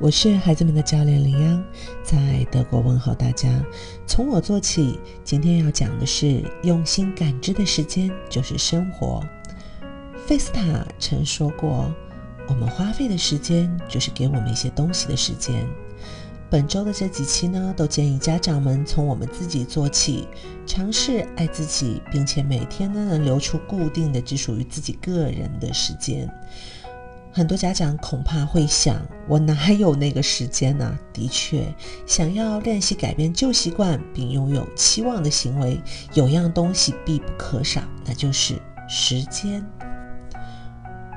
我是孩子们的教练林央，在德国问候大家。从我做起，今天要讲的是用心感知的时间就是生活。费斯塔曾说过：“我们花费的时间就是给我们一些东西的时间。”本周的这几期呢，都建议家长们从我们自己做起，尝试爱自己，并且每天呢能留出固定的只属于自己个人的时间。很多家长恐怕会想：我哪有那个时间呢？的确，想要练习改变旧习惯并拥有期望的行为，有样东西必不可少，那就是时间。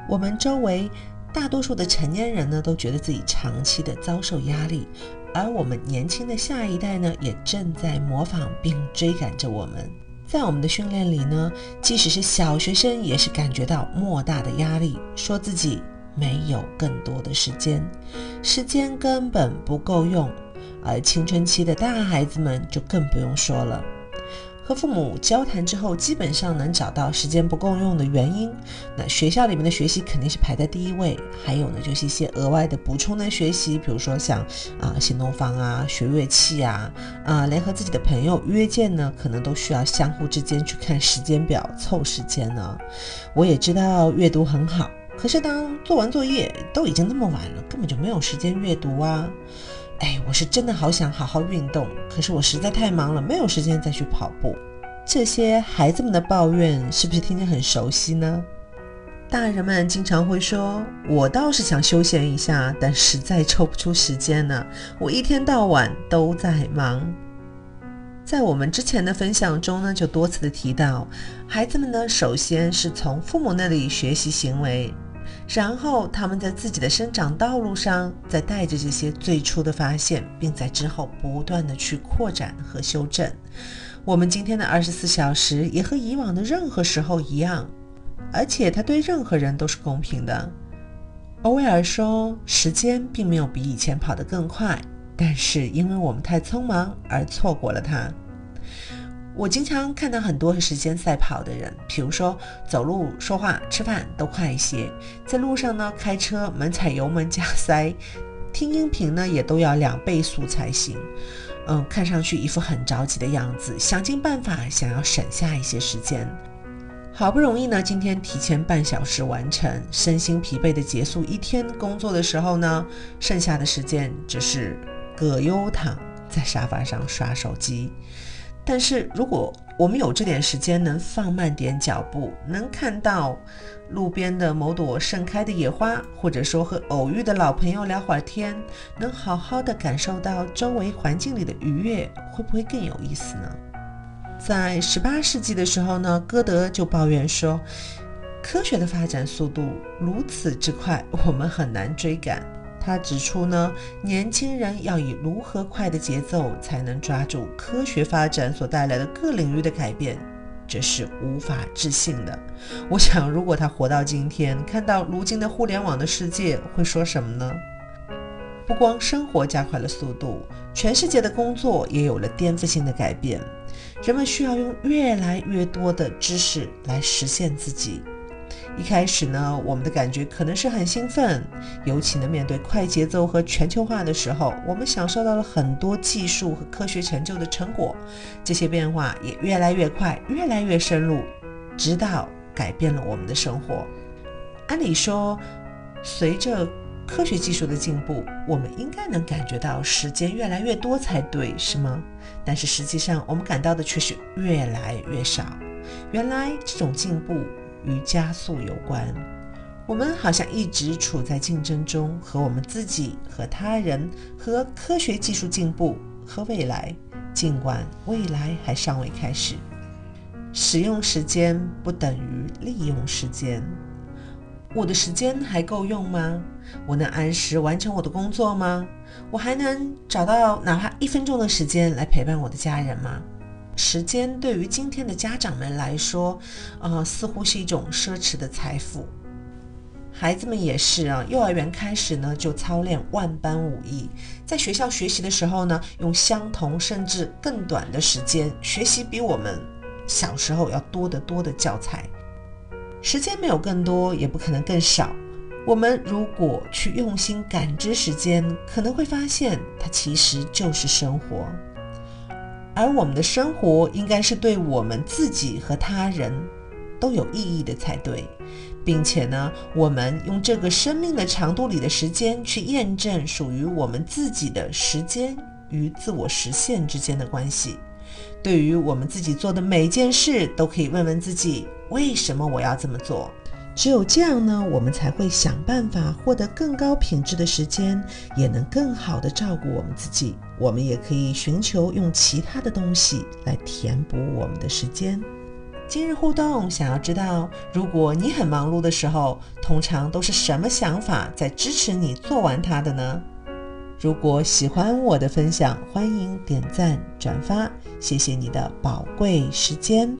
我们周围大多数的成年人呢，都觉得自己长期的遭受压力，而我们年轻的下一代呢，也正在模仿并追赶着我们。在我们的训练里呢，即使是小学生，也是感觉到莫大的压力，说自己。没有更多的时间，时间根本不够用，而青春期的大孩子们就更不用说了。和父母交谈之后，基本上能找到时间不够用的原因。那学校里面的学习肯定是排在第一位，还有呢，就是一些额外的补充的学习，比如说像啊行动方啊、学乐器啊、啊连和自己的朋友约见呢，可能都需要相互之间去看时间表凑时间呢。我也知道阅读很好。可是，当做完作业都已经那么晚了，根本就没有时间阅读啊！哎，我是真的好想好好运动，可是我实在太忙了，没有时间再去跑步。这些孩子们的抱怨是不是听着很熟悉呢？大人们经常会说：“我倒是想休闲一下，但实在抽不出时间呢。我一天到晚都在忙。”在我们之前的分享中呢，就多次的提到，孩子们呢，首先是从父母那里学习行为。然后他们在自己的生长道路上，再带着这些最初的发现，并在之后不断的去扩展和修正。我们今天的二十四小时也和以往的任何时候一样，而且它对任何人都是公平的。欧威尔说：“时间并没有比以前跑得更快，但是因为我们太匆忙而错过了它。”我经常看到很多时间赛跑的人，比如说走路、说话、吃饭都快一些，在路上呢开车猛踩油门加塞，听音频呢也都要两倍速才行。嗯，看上去一副很着急的样子，想尽办法想要省下一些时间。好不容易呢，今天提前半小时完成，身心疲惫的结束一天工作的时候呢，剩下的时间只是葛优躺在沙发上刷手机。但是，如果我们有这点时间，能放慢点脚步，能看到路边的某朵盛开的野花，或者说和偶遇的老朋友聊会儿天，能好好的感受到周围环境里的愉悦，会不会更有意思呢？在十八世纪的时候呢，歌德就抱怨说，科学的发展速度如此之快，我们很难追赶。他指出呢，年轻人要以如何快的节奏才能抓住科学发展所带来的各领域的改变，这是无法置信的。我想，如果他活到今天，看到如今的互联网的世界，会说什么呢？不光生活加快了速度，全世界的工作也有了颠覆性的改变。人们需要用越来越多的知识来实现自己。一开始呢，我们的感觉可能是很兴奋，尤其呢面对快节奏和全球化的时候，我们享受到了很多技术和科学成就的成果。这些变化也越来越快，越来越深入，直到改变了我们的生活。按理说，随着科学技术的进步，我们应该能感觉到时间越来越多才对，是吗？但是实际上，我们感到的却是越来越少。原来这种进步。与加速有关，我们好像一直处在竞争中，和我们自己、和他人、和科学技术进步、和未来。尽管未来还尚未开始，使用时间不等于利用时间。我的时间还够用吗？我能按时完成我的工作吗？我还能找到哪怕一分钟的时间来陪伴我的家人吗？时间对于今天的家长们来说，呃，似乎是一种奢侈的财富。孩子们也是啊，幼儿园开始呢就操练万般武艺，在学校学习的时候呢，用相同甚至更短的时间学习比我们小时候要多得多的教材。时间没有更多，也不可能更少。我们如果去用心感知时间，可能会发现它其实就是生活。而我们的生活应该是对我们自己和他人都有意义的才对，并且呢，我们用这个生命的长度里的时间去验证属于我们自己的时间与自我实现之间的关系。对于我们自己做的每件事，都可以问问自己：为什么我要这么做？只有这样呢，我们才会想办法获得更高品质的时间，也能更好的照顾我们自己。我们也可以寻求用其他的东西来填补我们的时间。今日互动，想要知道，如果你很忙碌的时候，通常都是什么想法在支持你做完它的呢？如果喜欢我的分享，欢迎点赞转发，谢谢你的宝贵时间。